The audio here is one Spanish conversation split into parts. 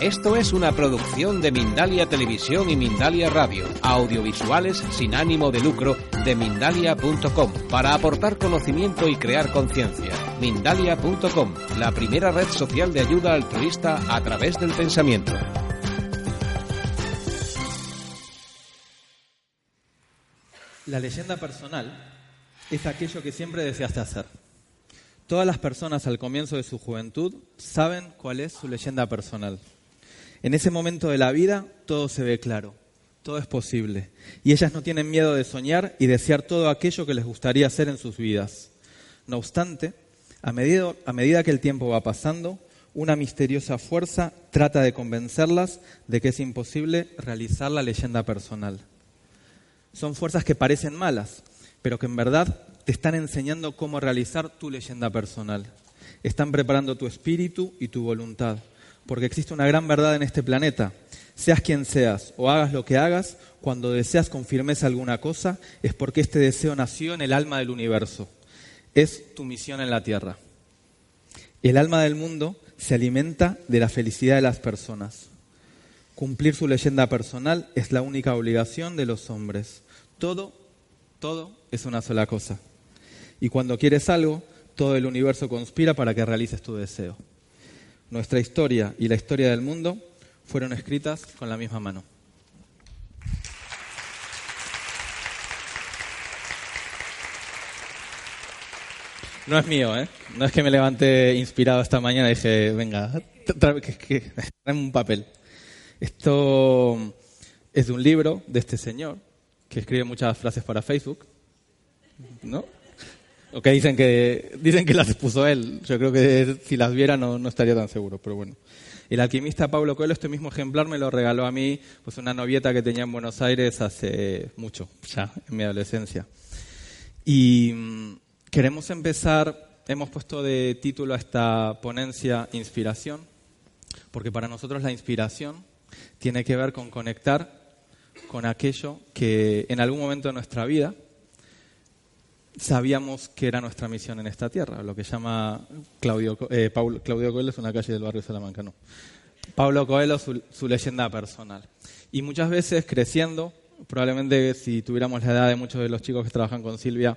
Esto es una producción de Mindalia Televisión y Mindalia Radio, audiovisuales sin ánimo de lucro de mindalia.com, para aportar conocimiento y crear conciencia. Mindalia.com, la primera red social de ayuda altruista a través del pensamiento. La leyenda personal es aquello que siempre deseaste hacer. Todas las personas al comienzo de su juventud saben cuál es su leyenda personal. En ese momento de la vida todo se ve claro, todo es posible. Y ellas no tienen miedo de soñar y desear todo aquello que les gustaría hacer en sus vidas. No obstante, a medida, que el tiempo va pasando, una misteriosa fuerza trata de convencerlas de que es imposible realizar la leyenda personal. Son fuerzas que parecen malas, pero que en verdad te están enseñando cómo realizar tu leyenda personal. Están preparando tu espíritu y tu voluntad, porque existe una gran verdad en este planeta. Seas quien seas o hagas lo que hagas, cuando deseas con firmeza alguna cosa, es porque este deseo nació en el alma del universo. Es tu misión en la Tierra. El alma del mundo se alimenta de la felicidad de las personas. Cumplir su leyenda personal es la única obligación de los hombres. Todo, todo es una sola cosa. Y cuando quieres algo, todo el universo conspira para que realices tu deseo. Nuestra historia y la historia del mundo fueron escritas con la misma mano. No es mío, ¿eh? No es que me levanté inspirado esta mañana y dije, venga, tráeme un papel. Esto es de un libro de este señor que escribe muchas frases para Facebook, ¿no? O que dicen que dicen que las puso él. Yo creo que si las viera no, no estaría tan seguro, pero bueno. El alquimista Pablo Coelho, este mismo ejemplar me lo regaló a mí, pues una novieta que tenía en Buenos Aires hace mucho, ya en mi adolescencia. Y mm, queremos empezar, hemos puesto de título a esta ponencia Inspiración, porque para nosotros la inspiración tiene que ver con conectar con aquello que en algún momento de nuestra vida sabíamos que era nuestra misión en esta tierra, lo que llama Claudio, eh, Claudio Coelho, es una calle del barrio Salamanca, no. Pablo Coelho, su, su, leyenda personal. Y muchas veces creciendo, probablemente si tuviéramos la edad de muchos de los chicos que trabajan con Silvia,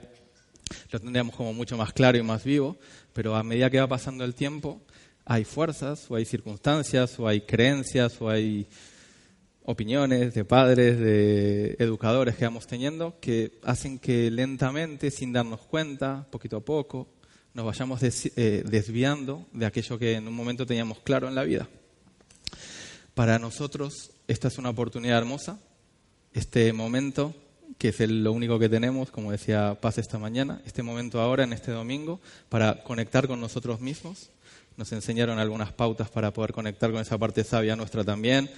lo tendríamos como mucho más claro y más vivo, pero a medida que va pasando el tiempo, hay fuerzas, o hay circunstancias, o hay creencias, o hay opiniones de padres, de educadores que vamos teniendo, que hacen que lentamente, sin darnos cuenta, poquito a poco, nos vayamos eh, desviando de aquello que en un momento teníamos claro en la vida. Para nosotros esta es una oportunidad hermosa, este momento que es lo único que tenemos, como decía Paz esta mañana, este momento ahora, en este domingo, para conectar con nosotros mismos. Nos enseñaron algunas pautas para poder conectar con esa parte sabia nuestra también,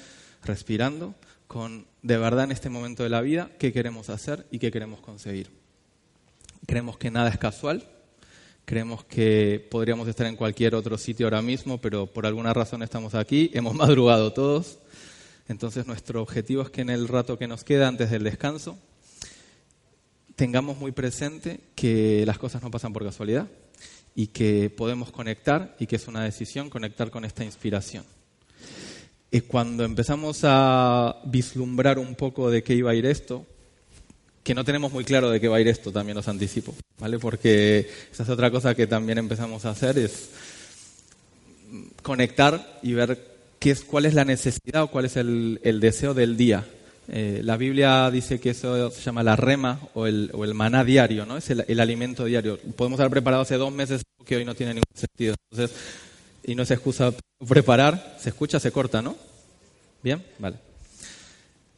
respirando, con de verdad en este momento de la vida qué queremos hacer y qué queremos conseguir. Creemos que nada es casual, creemos que podríamos estar en cualquier otro sitio ahora mismo, pero por alguna razón estamos aquí, hemos madrugado todos, entonces nuestro objetivo es que en el rato que nos queda antes del descanso tengamos muy presente que las cosas no pasan por casualidad y que podemos conectar y que es una decisión conectar con esta inspiración. Y cuando empezamos a vislumbrar un poco de qué iba a ir esto, que no tenemos muy claro de qué va a ir esto, también os anticipo, ¿vale? Porque esa es otra cosa que también empezamos a hacer, es conectar y ver qué es, cuál es la necesidad o cuál es el, deseo del día. Eh, la Biblia dice que eso se llama la rema o el, maná diario, ¿no? Es el, el, alimento diario. Podemos haber preparado hace dos meses que hoy no tiene ningún sentido. Entonces, y no se excusa preparar, se escucha, se corta, ¿no? ¿Bien? Vale.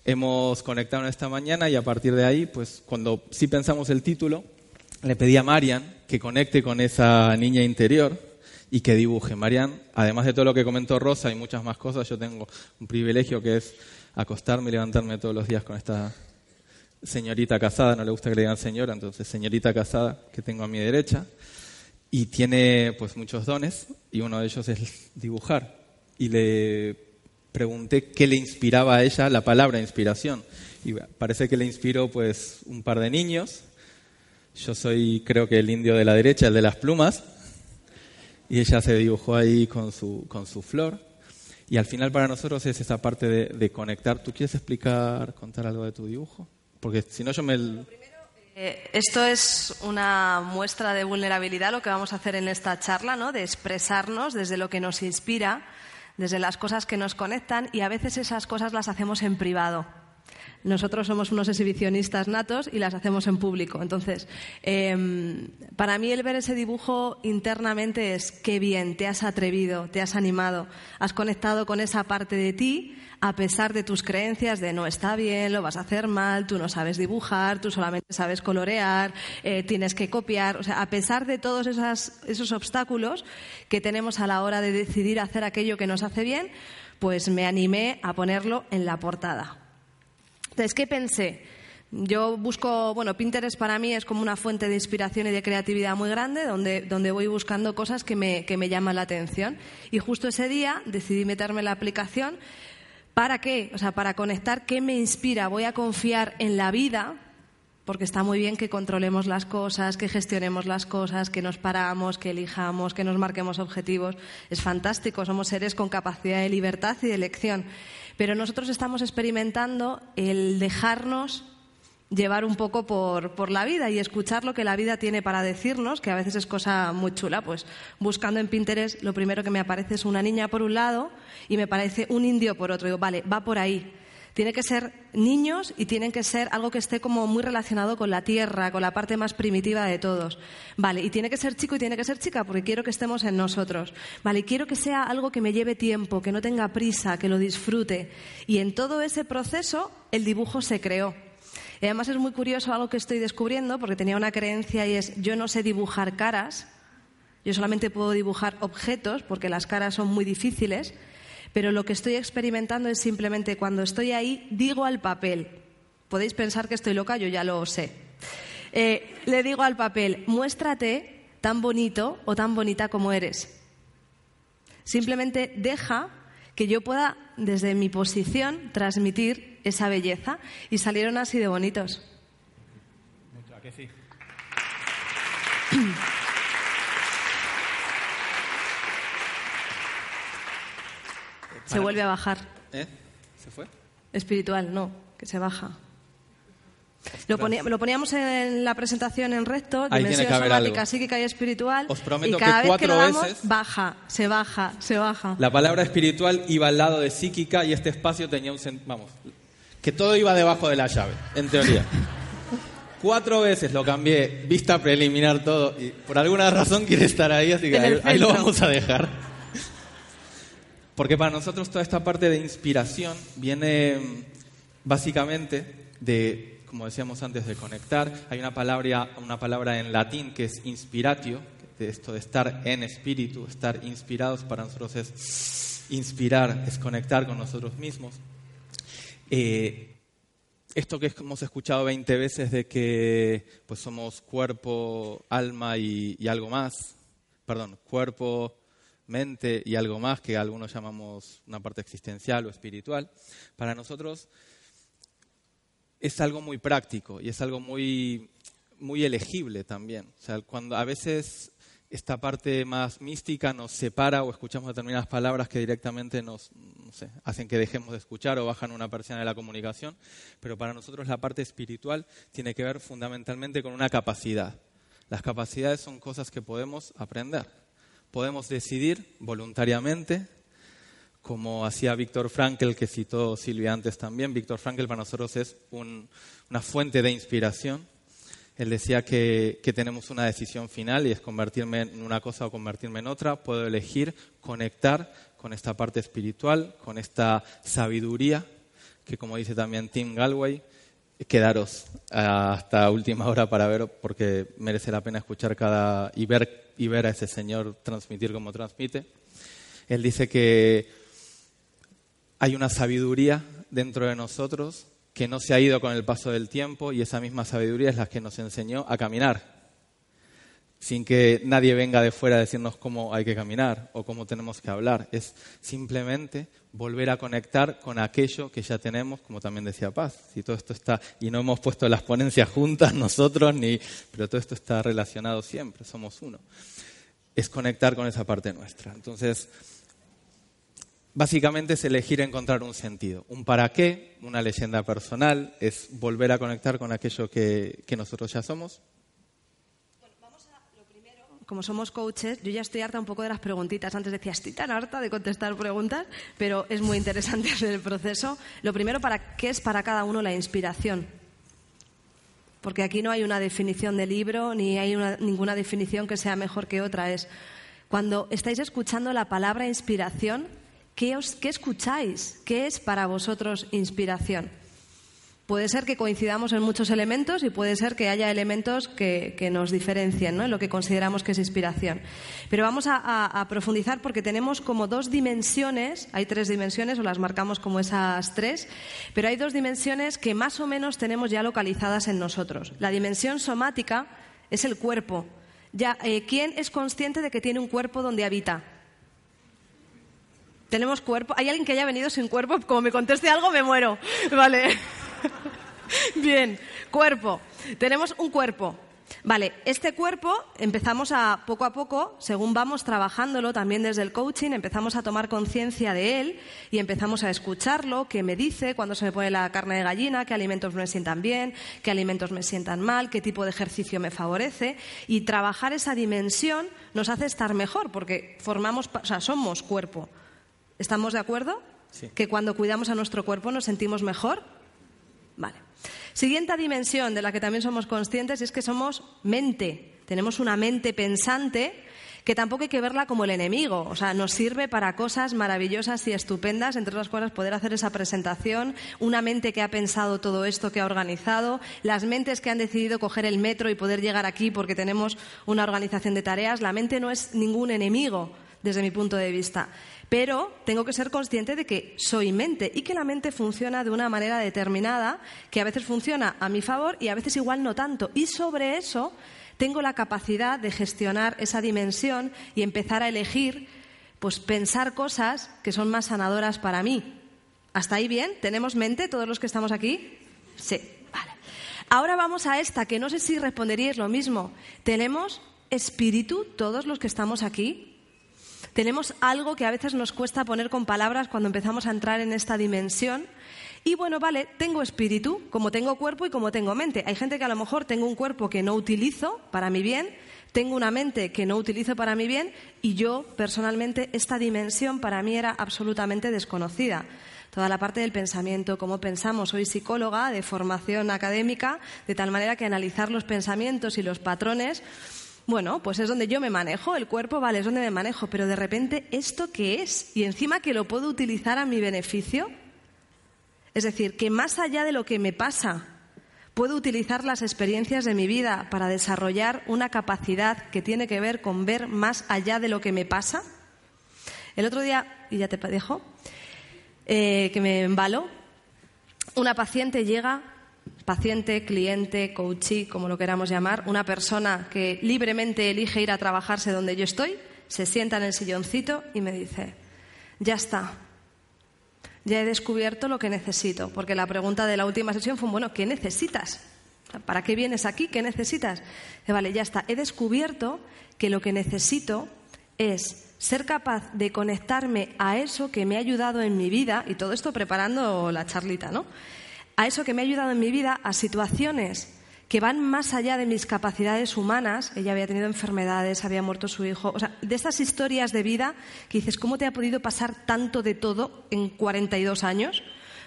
Hemos conectado esta mañana y a partir de ahí, pues cuando sí pensamos el título, le pedí a Marian que conecte con esa niña interior y que dibuje. Marian, además de todo lo que comentó Rosa y muchas más cosas, yo tengo un privilegio que es acostarme y levantarme todos los días con esta señorita casada, no le gusta que le digan señora, entonces señorita casada que tengo a mi derecha y tiene pues muchos dones y uno de ellos es dibujar. Y le pregunté qué le inspiraba a ella la palabra inspiración. Y parece que le inspiró pues un par de niños. Yo soy creo que el indio de la derecha, el de las plumas. Y ella se dibujó ahí con su, con su flor. Y al final para nosotros es esa parte de, conectar. ¿Tú quieres explicar, contar algo de tu dibujo? Porque si no yo me... Eh, esto es una muestra de vulnerabilidad, lo que vamos a hacer en esta charla, ¿no? de expresarnos desde lo que nos inspira, desde las cosas que nos conectan y a veces esas cosas las hacemos en privado. Nosotros somos unos exhibicionistas natos y las hacemos en público. Entonces, em, para mí el ver ese dibujo internamente es qué bien, te has atrevido, te has animado, has conectado con esa parte de ti a pesar de tus creencias de no está bien, lo vas a hacer mal, tú no sabes dibujar, tú solamente sabes colorear, eh, tienes que copiar. O sea, a pesar de todos esos obstáculos que tenemos a la hora de decidir hacer aquello que nos hace bien, pues me animé a ponerlo en la portada. Entonces, ¿qué pensé? Yo busco, bueno, Pinterest para mí es como una fuente de inspiración y de creatividad muy grande, donde, donde voy buscando cosas que me, que me llaman la atención. Y justo ese día decidí meterme en la aplicación. ¿Para qué? O sea, para conectar qué me inspira. Voy a confiar en la vida, porque está muy bien que controlemos las cosas, que gestionemos las cosas, que nos paramos, que elijamos, que nos marquemos objetivos. Es fantástico, somos seres con capacidad de libertad y de elección. Pero nosotros estamos experimentando el dejarnos llevar un poco por, la vida y escuchar lo que la vida tiene para decirnos, que a veces es cosa muy chula. Pues buscando en Pinterest, lo primero que me aparece es una niña por un lado y me parece un indio por otro. Digo, vale, va por ahí. Tiene que ser niños y tienen que ser algo que esté como muy relacionado con la tierra, con la parte más primitiva de todos. Vale, y tiene que ser chico y tiene que ser chica porque quiero que estemos en nosotros. Vale, y quiero que sea algo que me lleve tiempo, que no tenga prisa, que lo disfrute. Y en todo ese proceso el dibujo se creó. Y además es muy curioso algo que estoy descubriendo porque tenía una creencia y es yo no sé dibujar caras, yo solamente puedo dibujar objetos porque las caras son muy difíciles pero lo que estoy experimentando es simplemente cuando estoy ahí, digo al papel, podéis pensar que estoy loca, yo ya lo sé, eh, le digo al papel, muéstrate tan bonito o tan bonita como eres. Simplemente deja que yo pueda, desde mi posición, transmitir esa belleza. Y salieron así de bonitos. Mucho, que sí? Se vuelve a bajar. ¿Eh? ¿Se fue? Espiritual, no, que se baja. Lo, lo, poníamos en la presentación en recto, dimensión somática, psíquica y espiritual. Os prometo y cada que cuatro vez que veces. Baja, se baja, se baja. La palabra espiritual iba al lado de psíquica y este espacio tenía un. Vamos, que todo iba debajo de la llave, en teoría. cuatro veces lo cambié, vista preliminar todo, y por alguna razón quiere estar ahí, así que ahí lo vamos a dejar. Porque para nosotros toda esta parte de inspiración viene mm, básicamente de, como decíamos antes, de conectar. Hay una palabra, una palabra en latín que es inspiratio, de esto de estar en espíritu, estar inspirados para nosotros es inspirar, es conectar con nosotros mismos. Eh, esto que hemos escuchado 20 veces de que pues somos cuerpo, alma y, y algo más, perdón, cuerpo, mente y algo más que algunos llamamos una parte existencial o espiritual, para nosotros es algo muy práctico y es algo muy, muy elegible también. O sea, cuando a veces esta parte más mística nos separa o escuchamos determinadas palabras que directamente nos hacen que dejemos de escuchar o bajan una persiana de la comunicación, pero para nosotros la parte espiritual tiene que ver fundamentalmente con una capacidad. Las capacidades son cosas que podemos aprender podemos decidir voluntariamente, como hacía Víctor Frankl, que citó Silvia antes también. Víctor Frankl para nosotros es una fuente de inspiración. Él decía que, tenemos una decisión final y es convertirme en una cosa o convertirme en otra. Puedo elegir conectar con esta parte espiritual, con esta sabiduría, que como dice también Tim Galway, quedaros hasta última hora para ver, porque merece la pena escuchar cada y ver y ver a ese Señor transmitir como transmite. Él dice que hay una sabiduría dentro de nosotros que no se ha ido con el paso del tiempo y esa misma sabiduría es la que nos enseñó a caminar, sin que nadie venga de fuera a decirnos cómo hay que caminar o cómo tenemos que hablar. Es simplemente volver a conectar con aquello que ya tenemos, como también decía Paz. Si todo esto está, y no hemos puesto las ponencias juntas nosotros, ni, pero todo esto está relacionado siempre, somos uno. Es conectar con esa parte nuestra. Entonces, básicamente es elegir encontrar un sentido. Un para qué, una leyenda personal, es volver a conectar con aquello que, que nosotros ya somos. Como somos coaches, yo ya estoy harta un poco de las preguntitas. Antes decía, estoy tan harta de contestar preguntas, pero es muy interesante hacer el proceso. Lo primero, ¿para qué es para cada uno la inspiración? Porque aquí no hay una definición de libro, ni hay una- ninguna definición que sea mejor que otra. Es cuando estáis escuchando la palabra inspiración, ¿qué, os- qué escucháis? ¿Qué es para vosotros inspiración? Puede ser que coincidamos en muchos elementos y puede ser que haya elementos que, que nos diferencien ¿no? en lo que consideramos que es inspiración. Pero vamos a, profundizar porque tenemos como dos dimensiones, hay tres dimensiones o las marcamos como esas tres, pero hay dos dimensiones que más o menos tenemos ya localizadas en nosotros. La dimensión somática es el cuerpo. Ya, eh, ¿Quién es consciente de que tiene un cuerpo donde habita? Tenemos cuerpo. ¿Hay alguien que haya venido sin cuerpo? Como me conteste algo, me muero. Vale. Bien, cuerpo. Tenemos un cuerpo. Vale, este cuerpo empezamos a poco a poco, según vamos trabajándolo también desde el coaching, empezamos a tomar conciencia de él y empezamos a escucharlo, qué me dice, cuándo se me pone la carne de gallina, qué alimentos me sientan bien, qué alimentos me sientan mal, qué tipo de ejercicio me favorece y trabajar esa dimensión nos hace estar mejor porque formamos, o sea, somos cuerpo. ¿Estamos de acuerdo? Sí. Que cuando cuidamos a nuestro cuerpo nos sentimos mejor. Vale. Siguiente dimensión de la que también somos conscientes es que somos mente. Tenemos una mente pensante que tampoco hay que verla como el enemigo. O sea, nos sirve para cosas maravillosas y estupendas, entre otras cosas, poder hacer esa presentación. Una mente que ha pensado todo esto, que ha organizado. Las mentes que han decidido coger el metro y poder llegar aquí porque tenemos una organización de tareas. La mente no es ningún enemigo desde mi punto de vista. Pero tengo que ser consciente de que soy mente y que la mente funciona de una manera determinada, que a veces funciona a mi favor y a veces igual no tanto. Y sobre eso tengo la capacidad de gestionar esa dimensión y empezar a elegir, pues pensar cosas que son más sanadoras para mí. ¿Hasta ahí bien? ¿Tenemos mente todos los que estamos aquí? Sí. Ahora vamos a esta, que no sé si responderíais lo mismo. ¿Tenemos espíritu todos los que estamos aquí? Tenemos algo que a veces nos cuesta poner con palabras cuando empezamos a entrar en esta dimensión. Y bueno, vale, tengo espíritu, como tengo cuerpo y como tengo mente. Hay gente que a lo mejor tengo un cuerpo que no utilizo para mi bien, tengo una mente que no utilizo para mi bien y yo personalmente esta dimensión para mí era absolutamente desconocida. Toda la parte del pensamiento, cómo pensamos. Soy psicóloga de formación académica, de tal manera que analizar los pensamientos y los patrones bueno, pues es donde yo me manejo, el cuerpo, vale, es donde me manejo, pero de repente, ¿esto qué es? Y encima que lo puedo utilizar a mi beneficio. Es decir, que más allá de lo que me pasa, puedo utilizar las experiencias de mi vida para desarrollar una capacidad que tiene que ver con ver más allá de lo que me pasa. El otro día, y ya te dejo, eh, que me embalo, una paciente llega paciente, cliente, coachee, como lo queramos llamar, una persona que libremente elige ir a trabajarse donde yo estoy, se sienta en el silloncito y me dice, ya está, ya he descubierto lo que necesito, porque la pregunta de la última sesión fue, bueno, ¿qué necesitas? ¿Para qué vienes aquí? ¿Qué necesitas? Dice, vale, ya está, he descubierto que lo que necesito es ser capaz de conectarme a eso que me ha ayudado en mi vida, y todo esto preparando la charlita, ¿no? A eso que me ha ayudado en mi vida, a situaciones que van más allá de mis capacidades humanas. Ella había tenido enfermedades, había muerto su hijo. O sea, de estas historias de vida que dices, ¿cómo te ha podido pasar tanto de todo en 42 años?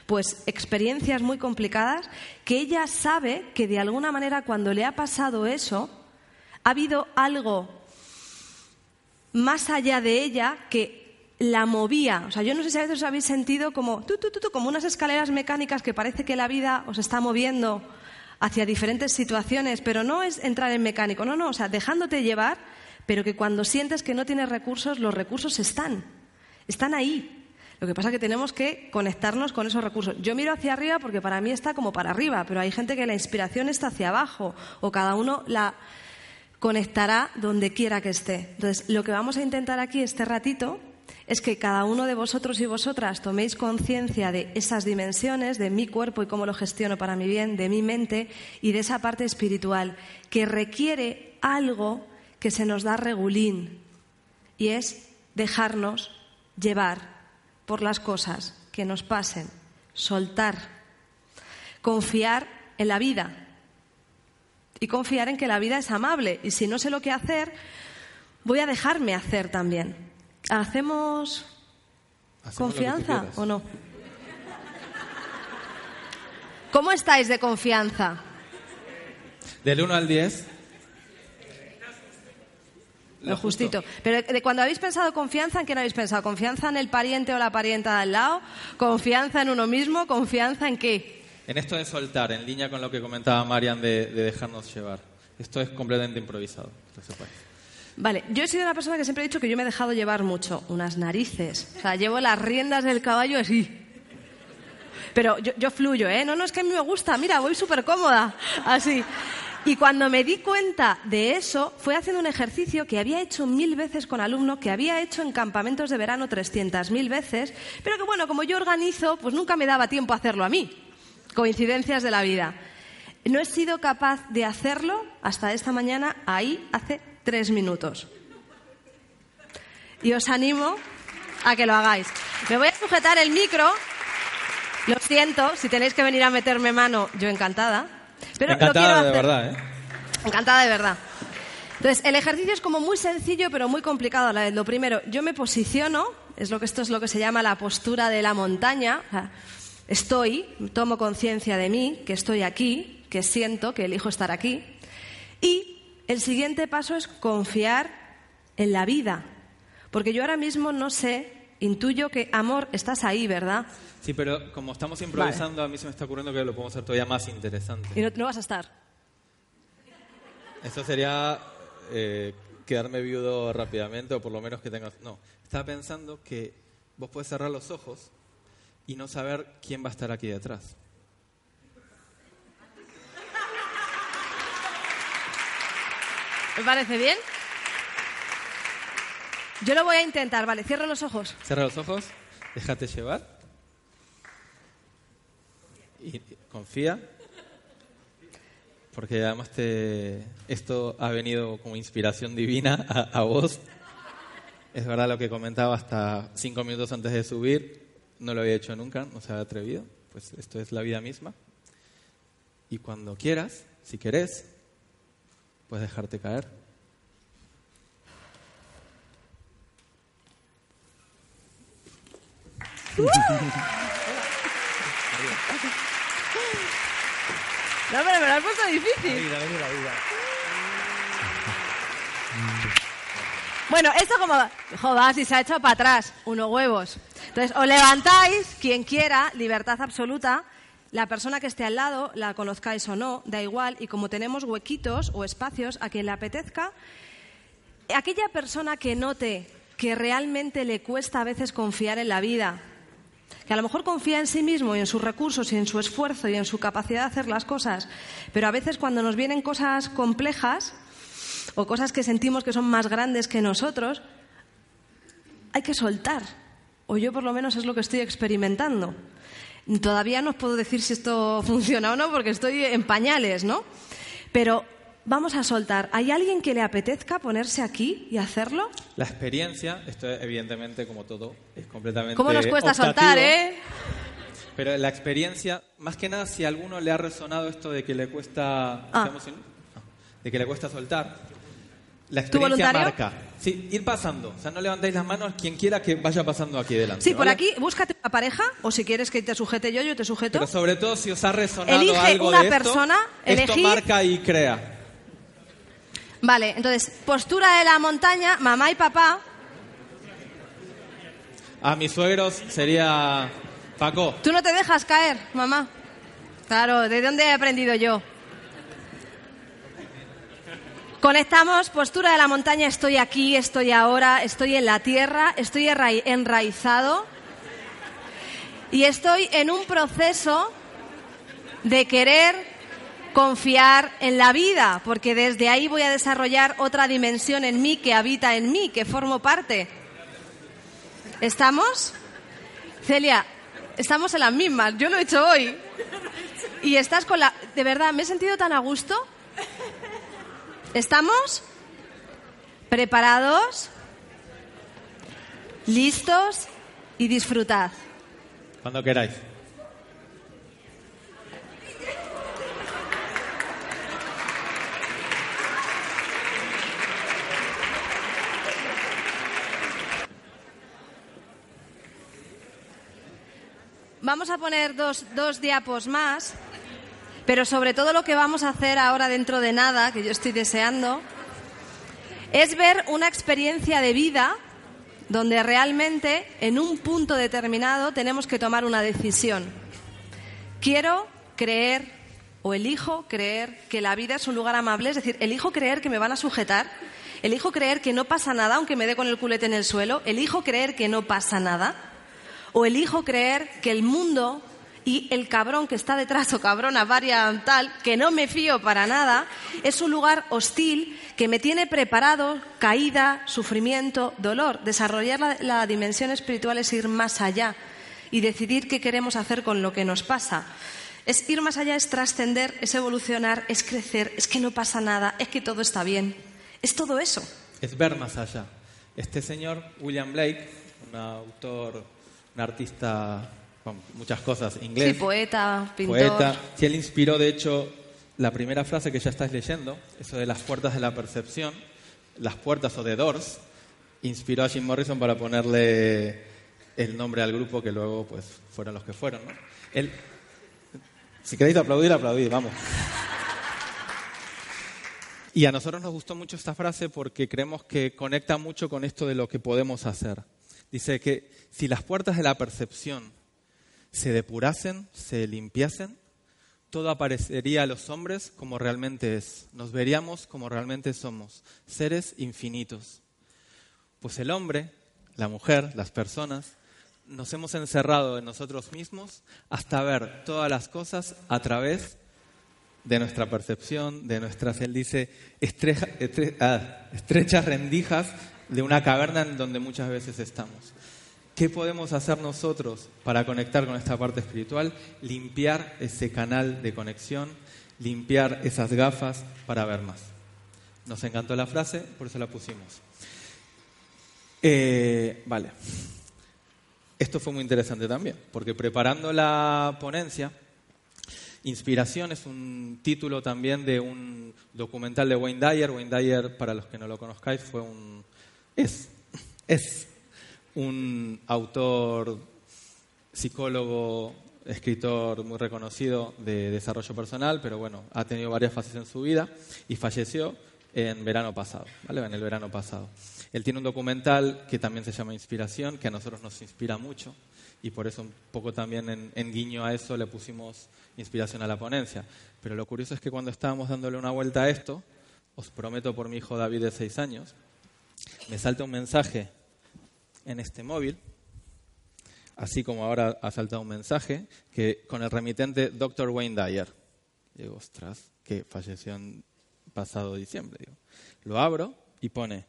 Pues experiencias muy complicadas que ella sabe que de alguna manera cuando le ha pasado eso, ha habido algo más allá de ella que la movía. O sea, yo no sé si a veces os habéis sentido como, tú, tú, tú, como unas escaleras mecánicas que parece que la vida os está moviendo hacia diferentes situaciones, pero no es entrar en mecánico, no, no, o sea, dejándote llevar, pero que cuando sientes que no tienes recursos, los recursos están, están ahí. Lo que pasa es que tenemos que conectarnos con esos recursos. Yo miro hacia arriba porque para mí está como para arriba, pero hay gente que la inspiración está hacia abajo o cada uno la conectará donde quiera que esté. Entonces, lo que vamos a intentar aquí este ratito es que cada uno de vosotros y vosotras toméis conciencia de esas dimensiones, de mi cuerpo y cómo lo gestiono para mi bien, de mi mente y de esa parte espiritual que requiere algo que se nos da regulín y es dejarnos llevar por las cosas que nos pasen, soltar, confiar en la vida y confiar en que la vida es amable y si no sé lo que hacer, voy a dejarme hacer también. ¿Hacemos, confianza o no? ¿Cómo estáis de confianza? Del 1 al 10. Lo justito. Pero de cuando habéis pensado confianza, ¿en quién habéis pensado? ¿Confianza en el pariente o la parienta de al lado? ¿Confianza en uno mismo? ¿Confianza en qué? En esto de soltar, en línea con lo que comentaba Marian de, dejarnos llevar. Esto es completamente improvisado. Vale, yo he sido una persona que siempre he dicho que yo me he dejado llevar mucho, unas narices. O sea, llevo las riendas del caballo así. Pero yo, yo fluyo, ¿eh? No, no, es que a mí me gusta, mira, voy súper cómoda, así. Y cuando me di cuenta de eso, fue haciendo un ejercicio que había hecho mil veces con alumnos, que había hecho en campamentos de verano trescientas mil veces, pero que bueno, como yo organizo, pues nunca me daba tiempo a hacerlo a mí. Coincidencias de la vida. No he sido capaz de hacerlo hasta esta mañana, ahí hace tres minutos. Y os animo a que lo hagáis. Me voy a sujetar el micro. Lo siento, si tenéis que venir a meterme mano, yo encantada. Pero Encantada de verdad, ¿eh? Encantada de verdad. Entonces, el ejercicio es como muy sencillo, pero muy complicado a la vez. Lo primero, yo me posiciono, es lo que esto es lo que se llama la postura de la montaña. estoy, tomo conciencia de mí, que estoy aquí, que siento, que elijo estar aquí. Y el siguiente paso es confiar en la vida. Porque yo ahora mismo no sé, intuyo que, amor, estás ahí, ¿verdad? Sí, pero como estamos improvisando, a mí se me está ocurriendo que lo podemos hacer todavía más interesante. ¿Y no, vas a estar? Eso sería eh, quedarme viudo rápidamente o por lo menos que tengas... No, estaba pensando que vos puedes cerrar los ojos y no saber quién va a estar aquí detrás. ¿Me parece bien? Yo lo voy a intentar, vale, cierra los ojos. Cierra los ojos, déjate llevar y confía, porque además te, esto ha venido como inspiración divina a, vos. Es verdad lo que comentaba hasta cinco minutos antes de subir, no lo había hecho nunca, no se había atrevido, pues esto es la vida misma. Y cuando quieras, si querés, puedes dejarte caer. No, pero me lo has puesto difícil. Bueno, esto como... Joder, si se ha hecho para atrás, unos huevos. Entonces, os levantáis, quien quiera, libertad absoluta. La persona que esté al lado, la conozcáis o no, da igual. Y como tenemos huequitos o espacios a quien le apetezca, aquella persona que note que realmente le cuesta a veces confiar en la vida, que a lo mejor confía en sí mismo y en sus recursos y en su esfuerzo y en su capacidad de hacer las cosas, pero a veces cuando nos vienen cosas complejas o cosas que sentimos que son más grandes que nosotros, hay que soltar. O yo por lo menos es lo que estoy experimentando. Todavía no os puedo decir si esto funciona o no porque estoy en pañales, ¿no? Pero vamos a soltar. ¿Hay alguien que le apetezca ponerse aquí y hacerlo? La experiencia, esto evidentemente como todo, es completamente ¿Cómo nos cuesta soltar, eh? Pero la experiencia, más que nada, si a alguno le ha resonado esto de que le cuesta, ah. de que le cuesta soltar, la experiencia marca. Sí, ir pasando. O sea, no levantéis las manos quien quiera que vaya pasando aquí delante. Sí, por aquí, búscate una pareja, o si quieres que te sujete yo, yo te sujeto. Pero sobre todo si os ha resonado Elige algo una de esto, persona, esto marca y crea. Vale, entonces, postura de la montaña, mamá y papá. A mis suegros sería Paco. Tú no te dejas caer, mamá. Claro, ¿de dónde he aprendido yo? Conectamos, postura de la montaña, estoy aquí, estoy ahora, estoy en la tierra, estoy enraizado y estoy en un proceso de querer confiar en la vida, porque desde ahí voy a desarrollar otra dimensión en mí que habita en mí, que formo parte. ¿Estamos? Celia, estamos en las mismas. Yo lo he hecho hoy. Y estás con la... De verdad, me he sentido tan a gusto. ¿Estamos? ¿Preparados? ¿Listos? y disfrutad. Cuando queráis. Vamos a poner dos, dos diapos más, pero sobre todo lo que vamos a hacer ahora dentro de nada, que yo estoy deseando, es ver una experiencia de vida donde realmente en un punto determinado tenemos que tomar una decisión. Quiero creer o elijo creer que la vida es un lugar amable, es decir, elijo creer que me van a sujetar, elijo creer que no pasa nada aunque me dé con el culete en el suelo, elijo creer que no pasa nada o elijo creer que el mundo y el cabrón que está detrás o cabrona varia tal, que no me fío para nada, es un lugar hostil que me tiene preparado caída, sufrimiento, dolor. Desarrollar la, la dimensión espiritual es ir más allá y decidir qué queremos hacer con lo que nos pasa. Es ir más allá, es trascender, es evolucionar, es crecer, es que no pasa nada, es que todo está bien. Es todo eso. Es ver más allá. Este señor, William Blake, un autor un artista muchas cosas, inglés. Sí, poeta, pintor. Poeta. Sí, él inspiró, de hecho, la primera frase que ya estáis leyendo, eso de las puertas de la percepción, las puertas o de Doors, inspiró a Jim Morrison para ponerle el nombre al grupo que luego pues fueron los que fueron. ¿no? Él, si queréis aplaudir, aplaudid, vamos. Y a nosotros nos gustó mucho esta frase porque creemos que conecta mucho con esto de lo que podemos hacer. Dice que si las puertas de la percepción se depurasen, se limpiasen, todo aparecería a los hombres como realmente es. Nos veríamos como realmente somos, seres infinitos. Pues el hombre, la mujer, las personas, nos hemos encerrado en nosotros mismos hasta ver todas las cosas a través de nuestra percepción, de nuestras, él dice, estrecha, estre, ah, estrechas rendijas de una caverna en donde muchas veces estamos. ¿Qué podemos hacer nosotros para conectar con esta parte espiritual? Limpiar ese canal de conexión, limpiar esas gafas para ver más. Nos encantó la frase, por eso la pusimos. Eh, vale. Esto fue muy interesante también, porque preparando la ponencia, Inspiración es un título también de un documental de Wayne Dyer. Wayne Dyer, para los que no lo conozcáis, fue un es, es un autor, psicólogo, escritor muy reconocido de desarrollo personal, pero bueno, ha tenido varias fases en su vida y falleció en verano pasado, ¿vale? En el verano pasado. Él tiene un documental que también se llama Inspiración, que a nosotros nos inspira mucho y por eso un poco también en, en, guiño a eso le pusimos inspiración a la ponencia. Pero lo curioso es que cuando estábamos dándole una vuelta a esto, os prometo por mi hijo David de seis años, me salta un mensaje en este móvil, así como ahora ha saltado un mensaje, que con el remitente Dr. Wayne Dyer. Digo, ostras, que falleció en pasado diciembre. Digo. Lo abro y pone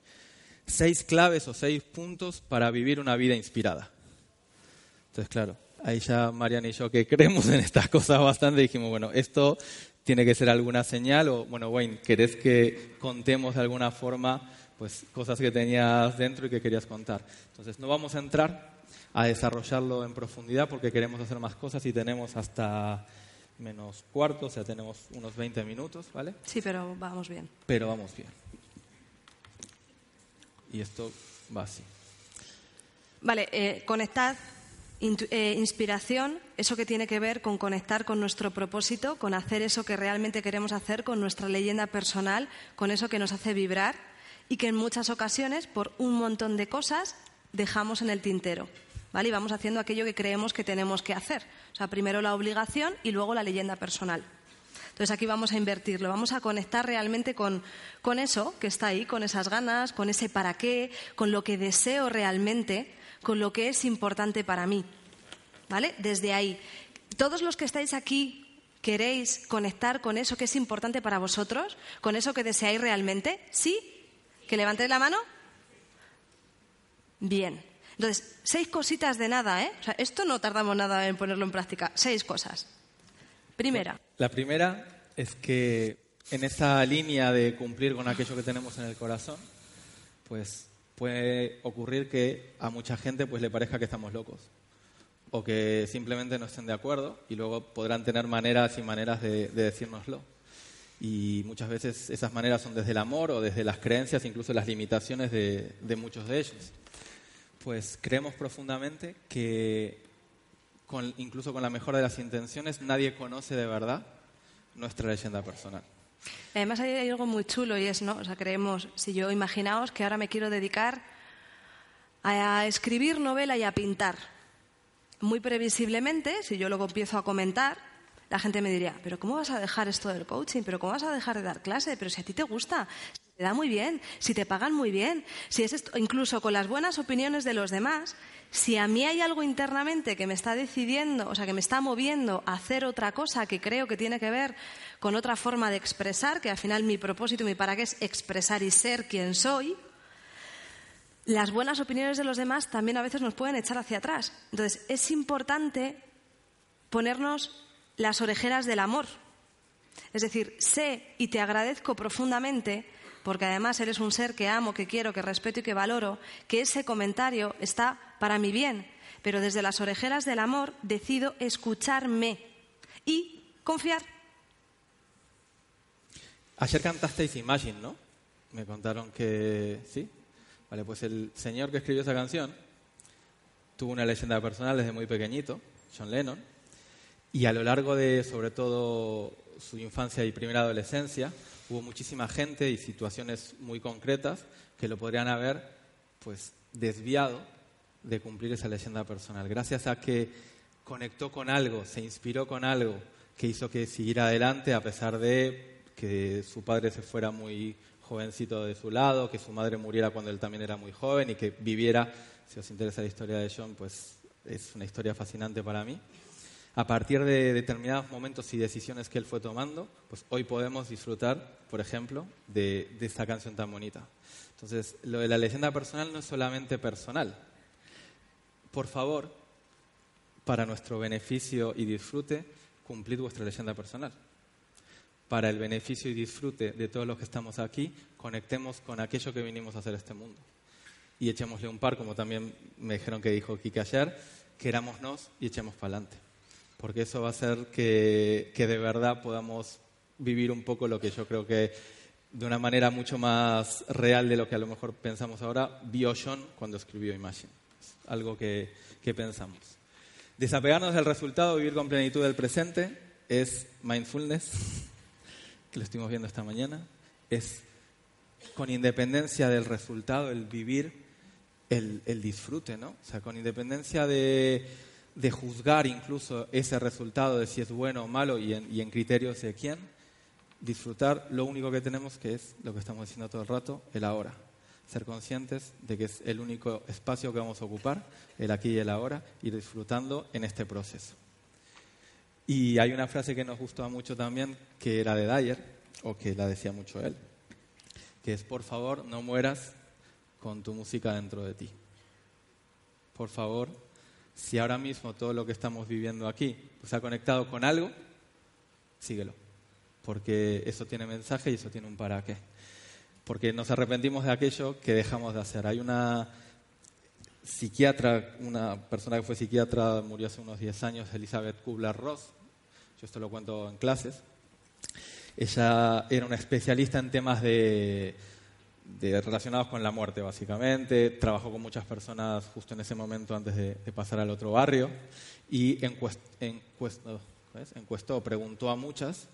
seis claves o seis puntos para vivir una vida inspirada. Entonces, claro, ahí ya Mariana y yo que creemos en estas cosas bastante dijimos, bueno, esto tiene que ser alguna señal o, bueno, Wayne, ¿querés que contemos de alguna forma pues cosas que tenías dentro y que querías contar. Entonces, no vamos a entrar a desarrollarlo en profundidad porque queremos hacer más cosas y tenemos hasta menos cuarto, o sea, tenemos unos 20 minutos, ¿vale? Sí, pero vamos bien. Pero vamos bien. Y esto va así. Vale, eh, conectad, eh, inspiración, eso que tiene que ver con conectar con nuestro propósito, con hacer eso que realmente queremos hacer, con nuestra leyenda personal, con eso que nos hace vibrar y que en muchas ocasiones, por un montón de cosas, dejamos en el tintero. ¿vale? Y vamos haciendo aquello que creemos que tenemos que hacer. O sea, primero la obligación y luego la leyenda personal. Entonces aquí vamos a invertirlo, vamos a conectar realmente con, con eso que está ahí, con esas ganas, con ese para qué, con lo que deseo realmente, con lo que es importante para mí. ¿Vale? Desde ahí. Todos los que estáis aquí queréis conectar con eso que es importante para vosotros, con eso que deseáis realmente, ¿sí? ¿Que levantéis la mano? Bien. Entonces, seis cositas de nada, ¿eh? O sea, esto no tardamos nada en ponerlo en práctica. Seis cosas. Primera. La primera es que en esa línea de cumplir con aquello que tenemos en el corazón, pues puede ocurrir que a mucha gente pues le parezca que estamos locos o que simplemente no estén de acuerdo y luego podrán tener maneras y maneras de, de decírnoslo. Y muchas veces esas maneras son desde el amor o desde las creencias, incluso las limitaciones de, muchos de ellos. Pues creemos profundamente que incluso con la mejor de las intenciones nadie conoce de verdad nuestra leyenda personal. Además hay, hay algo muy chulo y es, ¿no? O sea, creemos, si yo imaginaos que ahora me quiero dedicar a escribir novela y a pintar. Muy previsiblemente, si yo luego empiezo a comentar, la gente me diría, pero ¿cómo vas a dejar esto del coaching? ¿Pero cómo vas a dejar de dar clase? Pero si a ti te gusta, si te da muy bien, si te pagan muy bien, si es esto, incluso con las buenas opiniones de los demás, si a mí hay algo internamente que me está decidiendo, o sea, que me está moviendo a hacer otra cosa que creo que tiene que ver con otra forma de expresar, que al final mi propósito mi para qué es expresar y ser quien soy, las buenas opiniones de los demás también a veces nos pueden echar hacia atrás. Entonces, es importante ponernos las orejeras del amor. Es decir, sé y te agradezco profundamente, porque además eres un ser que amo, que quiero, que respeto y que valoro, que ese comentario está para mi bien. Pero desde las orejeras del amor decido escucharme y confiar. Ayer cantasteis Imagine, ¿no? Me contaron que sí. Vale, pues el señor que escribió esa canción tuvo una leyenda personal desde muy pequeñito, John Lennon, y a lo largo de, sobre todo, su infancia y primera adolescencia, hubo muchísima gente y situaciones muy concretas que lo podrían haber, pues, desviado de cumplir esa leyenda personal. Gracias a que conectó con algo, se inspiró con algo que hizo que siguiera adelante a pesar de que su padre se fuera muy jovencito de su lado, que su madre muriera cuando él también era muy joven y que viviera, si os interesa la historia de John, pues es una historia fascinante para mí. A partir de determinados momentos y decisiones que él fue tomando, pues hoy podemos disfrutar, por ejemplo, de, esta canción tan bonita. Entonces, lo de la leyenda personal no es solamente personal. Por favor, para nuestro beneficio y disfrute, cumplid vuestra leyenda personal para el beneficio y disfrute de todos los que estamos aquí, conectemos con aquello que vinimos a hacer este mundo. Y echémosle un par, como también me dijeron que dijo Kike ayer, querámonos y echemos para adelante. Porque eso va a hacer que, que de verdad podamos vivir un poco lo que yo creo que de una manera mucho más real de lo que a lo mejor pensamos ahora, vio John cuando escribió Imagine. Algo que, que pensamos. Desapegarnos del resultado, vivir con plenitud del presente, es mindfulness que lo estuvimos viendo esta mañana, es con independencia del resultado, el vivir, el, el disfrute, ¿no? O sea, con independencia de, de, juzgar incluso ese resultado, de si es bueno o malo y en, y en criterios de quién, disfrutar lo único que tenemos que es lo que estamos diciendo todo el rato, el ahora. Ser conscientes de que es el único espacio que vamos a ocupar, el aquí y el ahora, ir disfrutando en este proceso. Y hay una frase que nos gustó mucho también, que era de Dyer, o que la decía mucho él, que es, por favor, no mueras con tu música dentro de ti. Por favor, si ahora mismo todo lo que estamos viviendo aquí pues, ha conectado con algo, síguelo, porque eso tiene mensaje y eso tiene un para qué. Porque nos arrepentimos de aquello que dejamos de hacer. Hay una psiquiatra, una persona que fue psiquiatra, murió hace unos 10 años, Elizabeth Kubler-Ross, yo esto lo cuento en clases. Ella era una especialista en temas de, de relacionados con la muerte, básicamente. Trabajó con muchas personas justo en ese momento antes de, de pasar al otro barrio y encuest, encuestó, encuestó, preguntó a muchas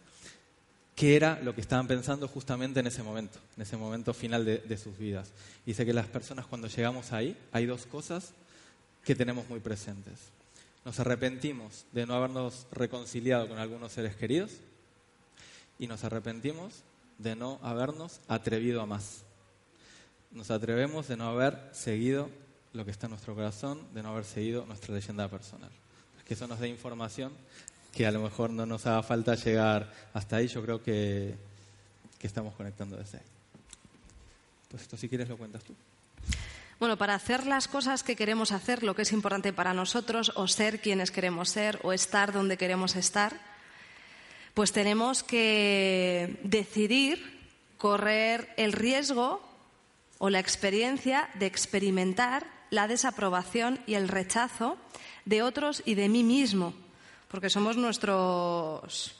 qué era lo que estaban pensando justamente en ese momento, en ese momento final de, de sus vidas. Y dice que las personas cuando llegamos ahí hay dos cosas que tenemos muy presentes nos arrepentimos de no habernos reconciliado con algunos seres queridos y nos arrepentimos de no habernos atrevido a más. Nos atrevemos de no haber seguido lo que está en nuestro corazón, de no haber seguido nuestra leyenda personal. Que eso nos dé información que a lo mejor no nos haga falta llegar hasta ahí. Yo creo que, que estamos conectando desde ahí. Pues esto si quieres lo cuentas tú. Bueno, para hacer las cosas que queremos hacer, lo que es importante para nosotros, o ser quienes queremos ser, o estar donde queremos estar, pues tenemos que decidir correr el riesgo o la experiencia de experimentar la desaprobación y el rechazo de otros y de mí mismo, porque somos nuestros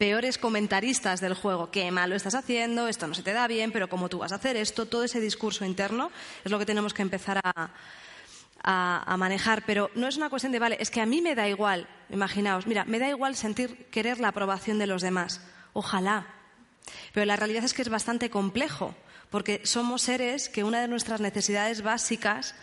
peores comentaristas del juego. Qué malo estás haciendo, esto no se te da bien, pero como tú vas a hacer esto, todo ese discurso interno es lo que tenemos que empezar a, manejar. Pero no es una cuestión de, vale, es que a mí me da igual, imaginaos, mira, me da igual sentir querer la aprobación de los demás. Ojalá. Pero la realidad es que es bastante complejo, porque somos seres que una de nuestras necesidades básicas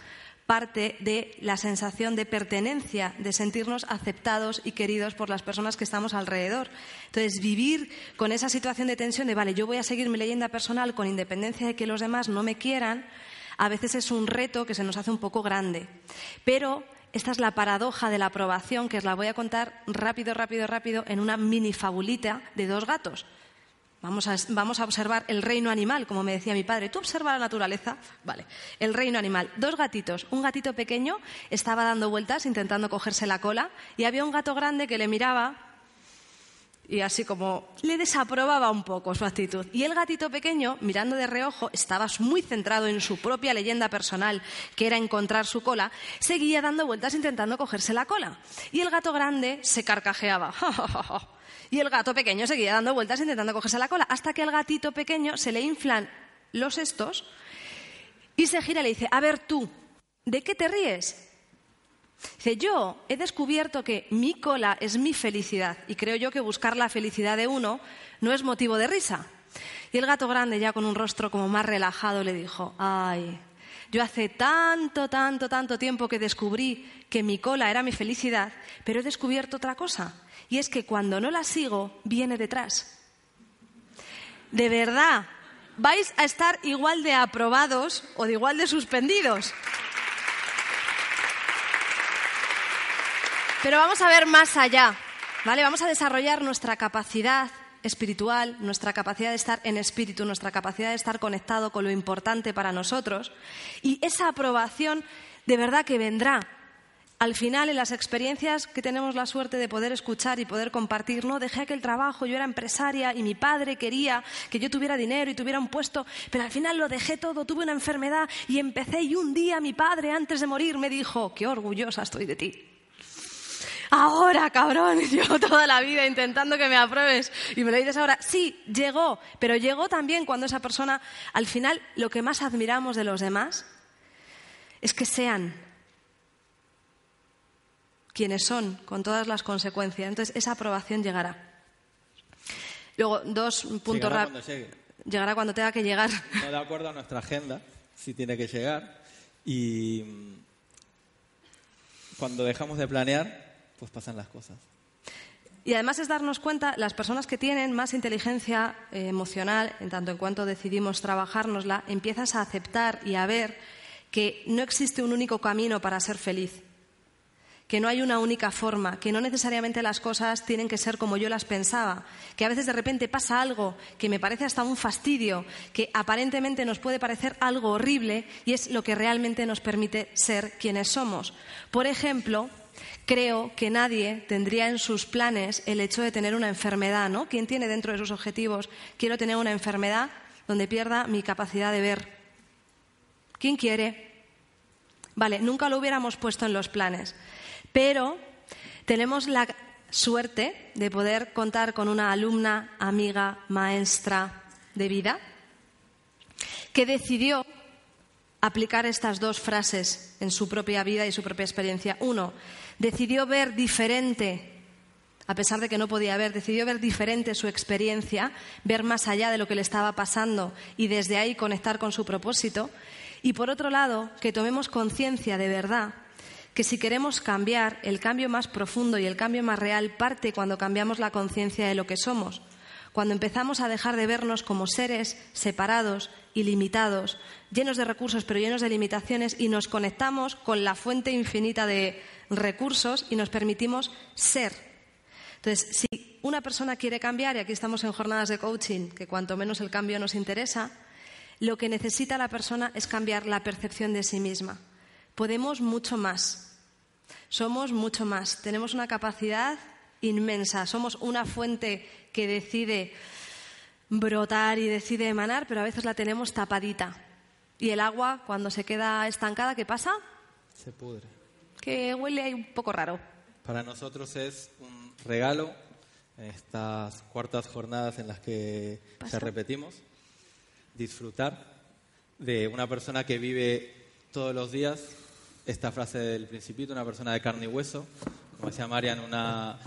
parte de la sensación de pertenencia, de sentirnos aceptados y queridos por las personas que estamos alrededor. Entonces, vivir con esa situación de tensión de, vale, yo voy a seguir mi leyenda personal con independencia de que los demás no me quieran, a veces es un reto que se nos hace un poco grande. Pero esta es la paradoja de la aprobación que os la voy a contar rápido, rápido, rápido en una mini fabulita de dos gatos. Vamos a, observar el reino animal, como me decía mi padre. ¿Tú observa la naturaleza? Vale. El reino animal. Dos gatitos. Un gatito pequeño estaba dando vueltas intentando cogerse la cola y había un gato grande que le miraba y así como le desaprobaba un poco su actitud. Y el gatito pequeño, mirando de reojo, estaba muy centrado en su propia leyenda personal, que era encontrar su cola, seguía dando vueltas intentando cogerse la cola. Y el gato grande se carcajeaba. Y el gato pequeño seguía dando vueltas intentando cogerse la cola, hasta que al gatito pequeño se le inflan los estos y se gira y le dice, a ver tú, ¿de qué te ríes? Dice, yo he descubierto que mi cola es mi felicidad y creo yo que buscar la felicidad de uno no es motivo de risa. Y el gato grande, ya con un rostro como más relajado, le dijo, ay, yo hace tanto, tanto, tanto tiempo que descubrí que mi cola era mi felicidad, pero he descubierto otra cosa, y es que cuando no la sigo, viene detrás. De verdad, vais a estar igual de aprobados o de igual de suspendidos. Pero vamos a ver más allá, ¿vale? Vamos a desarrollar nuestra capacidad espiritual, nuestra capacidad de estar en espíritu, nuestra capacidad de estar conectado con lo importante para nosotros. Y esa aprobación de verdad que vendrá al final, en las experiencias que tenemos la suerte de poder escuchar y poder compartir, no dejé aquel trabajo, yo era empresaria y mi padre quería que yo tuviera dinero y tuviera un puesto, pero al final lo dejé todo, tuve una enfermedad y empecé y un día mi padre antes de morir me dijo, qué orgullosa estoy de ti. Ahora, cabrón, yo toda la vida intentando que me apruebes y me lo dices ahora. Sí, llegó, pero llegó también cuando esa persona, al final, lo que más admiramos de los demás es que sean quienes son, con todas las consecuencias. Entonces, esa aprobación llegará. Luego, dos puntos rápidos. Llegará cuando tenga que llegar. No de acuerdo a nuestra agenda, si tiene que llegar. Y mm, cuando dejamos de planear, pues pasan las cosas. Y además es darnos cuenta, las personas que tienen más inteligencia eh, emocional, en tanto en cuanto decidimos trabajárnosla, empiezas a aceptar y a ver que no existe un único camino para ser feliz que no hay una única forma, que no necesariamente las cosas tienen que ser como yo las pensaba, que a veces de repente pasa algo que me parece hasta un fastidio, que aparentemente nos puede parecer algo horrible y es lo que realmente nos permite ser quienes somos. Por ejemplo, creo que nadie tendría en sus planes el hecho de tener una enfermedad, ¿no? ¿Quién tiene dentro de sus objetivos quiero tener una enfermedad donde pierda mi capacidad de ver? ¿Quién quiere? Vale, nunca lo hubiéramos puesto en los planes. Pero tenemos la suerte de poder contar con una alumna, amiga, maestra de vida, que decidió aplicar estas dos frases en su propia vida y su propia experiencia. Uno, decidió ver diferente, a pesar de que no podía ver, decidió ver diferente su experiencia, ver más allá de lo que le estaba pasando y desde ahí conectar con su propósito. Y por otro lado, que tomemos conciencia de verdad que si queremos cambiar, el cambio más profundo y el cambio más real parte cuando cambiamos la conciencia de lo que somos, cuando empezamos a dejar de vernos como seres separados, ilimitados, llenos de recursos pero llenos de limitaciones y nos conectamos con la fuente infinita de recursos y nos permitimos ser. Entonces, si una persona quiere cambiar, y aquí estamos en jornadas de coaching, que cuanto menos el cambio nos interesa, lo que necesita la persona es cambiar la percepción de sí misma. Podemos mucho más. Somos mucho más, tenemos una capacidad inmensa, somos una fuente que decide brotar y decide emanar, pero a veces la tenemos tapadita. ¿Y el agua, cuando se queda estancada, qué pasa? Se pudre. Que huele ahí un poco raro. Para nosotros es un regalo estas cuartas jornadas en las que se repetimos, disfrutar de una persona que vive todos los días esta frase del principito, una persona de carne y hueso, como decía Marian, una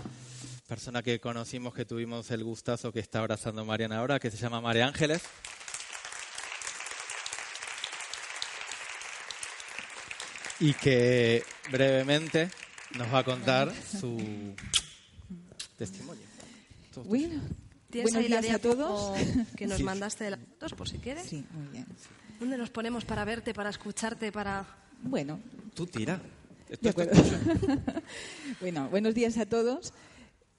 persona que conocimos, que tuvimos el gustazo que está abrazando Marian ahora, que se llama María Ángeles. Y que brevemente nos va a contar su testimonio. Bueno, buenos días a todos. Que nos mandaste de las fotos, por si quieres. Sí, muy bien. ¿Dónde nos ponemos para verte, para escucharte, para...? Bueno. Tú tira. bueno, buenos días a todos.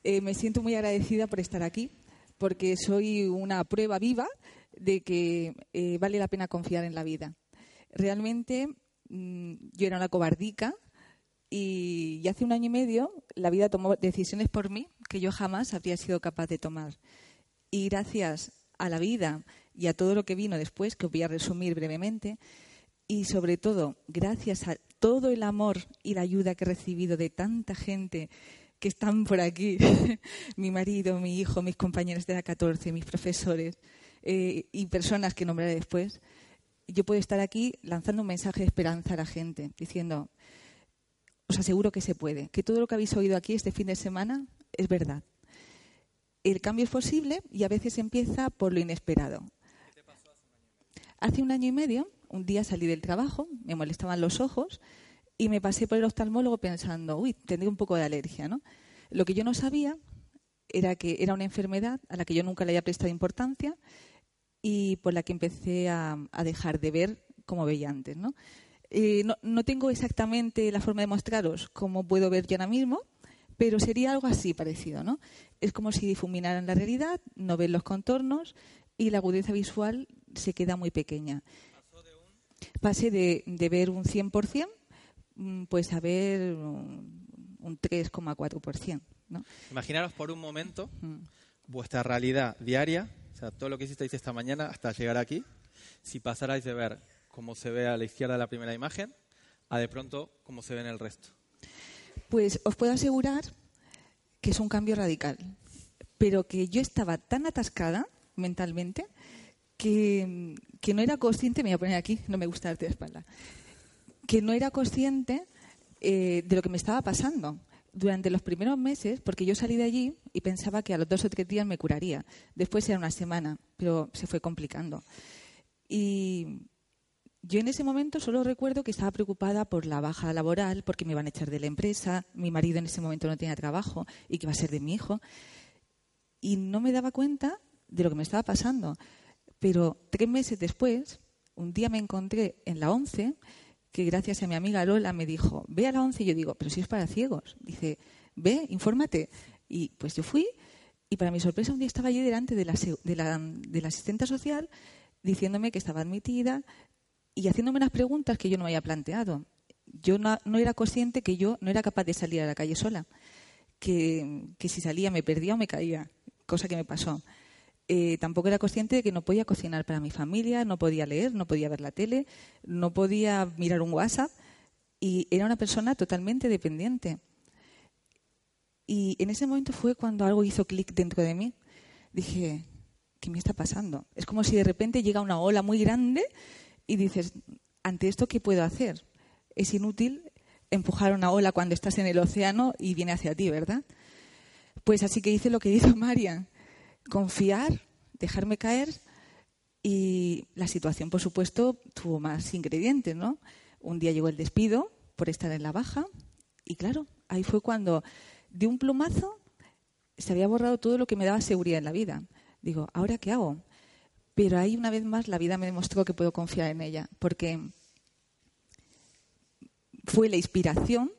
Eh, me siento muy agradecida por estar aquí, porque soy una prueba viva de que eh, vale la pena confiar en la vida. Realmente mm, yo era una cobardica y, hace un año y medio la vida tomó decisiones por mí que yo jamás habría sido capaz de tomar. Y gracias a la vida y a todo lo que vino después, que os voy a resumir brevemente, y sobre todo gracias a todo el amor y la ayuda que he recibido de tanta gente que están por aquí, mi marido, mi hijo, mis compañeros de la 14, mis profesores eh, y personas que nombraré después, yo puedo estar aquí lanzando un mensaje de esperanza a la gente, diciendo, os aseguro que se puede, que todo lo que habéis oído aquí este fin de semana es verdad. El cambio es posible y a veces empieza por lo inesperado. hace un año y medio? Un día salí del trabajo, me molestaban los ojos y me pasé por el oftalmólogo pensando, uy, tendré un poco de alergia, ¿no? Lo que yo no sabía era que era una enfermedad a la que yo nunca le había prestado importancia y por la que empecé a, dejar de ver como veía antes, ¿no? Eh, no, tengo exactamente la forma de mostraros cómo puedo ver yo ahora mismo, pero sería algo así parecido, ¿no? Es como si difuminaran la realidad, no ven los contornos y la agudeza visual se queda muy pequeña. Pasé de, de ver un 100% mm, pues a ver un 3,4%. ¿no? Imaginaros por un momento mm. vuestra realidad diaria, o sea, todo lo que hicisteis esta mañana hasta llegar aquí, si pasarais de ver como se ve a la izquierda de la primera imagen, a de pronto como se ve en el resto? Pues os puedo asegurar que es un cambio radical, pero que yo estaba tan atascada mentalmente que, no era consciente, me voy a poner aquí, no me gusta darte de espalda, que no era consciente eh, de lo que me estaba pasando durante los primeros meses, porque yo salí de allí y pensaba que a los dos o tres días me curaría. Después era una semana, pero se fue complicando. Y, yo en ese momento solo recuerdo que estaba preocupada por la baja laboral, porque me iban a echar de la empresa, mi marido en ese momento no tenía trabajo y que iba a ser de mi hijo. Y no me daba cuenta de lo que me estaba pasando. Pero tres meses después, un día me encontré en la ONCE, que gracias a mi amiga Lola me dijo, ve a la ONCE. Y yo digo, pero si es para ciegos. Dice, ve, infórmate. Y pues yo fui y para mi sorpresa un día estaba allí delante de la, de la, de la asistente social diciéndome que estaba admitida, y haciéndome unas preguntas que yo no había planteado. Yo no, era consciente que yo no era capaz de salir a la calle sola, que, si salía me perdía o me caía, cosa que me pasó. Eh, tampoco era consciente de que no podía cocinar para mi familia, no podía leer, no podía ver la tele, no podía mirar un WhatsApp y era una persona totalmente dependiente. Y en ese momento fue cuando algo hizo clic dentro de mí. Dije, ¿qué me está pasando? Es como si de repente llega una ola muy grande y dices, ante esto, ¿qué puedo hacer? Es inútil empujar una ola cuando estás en el océano y viene hacia ti, ¿verdad? Pues así que hice lo que hizo María, confiar, dejarme caer y la situación, por supuesto, tuvo más ingredientes, ¿no? Un día llegó el despido por estar en la baja y claro, ahí fue cuando de un plumazo se había borrado todo lo que me daba seguridad en la vida. Digo, ¿ahora qué hago? Pero ahí una vez más la vida me demostró que puedo confiar en ella, porque fue la inspiración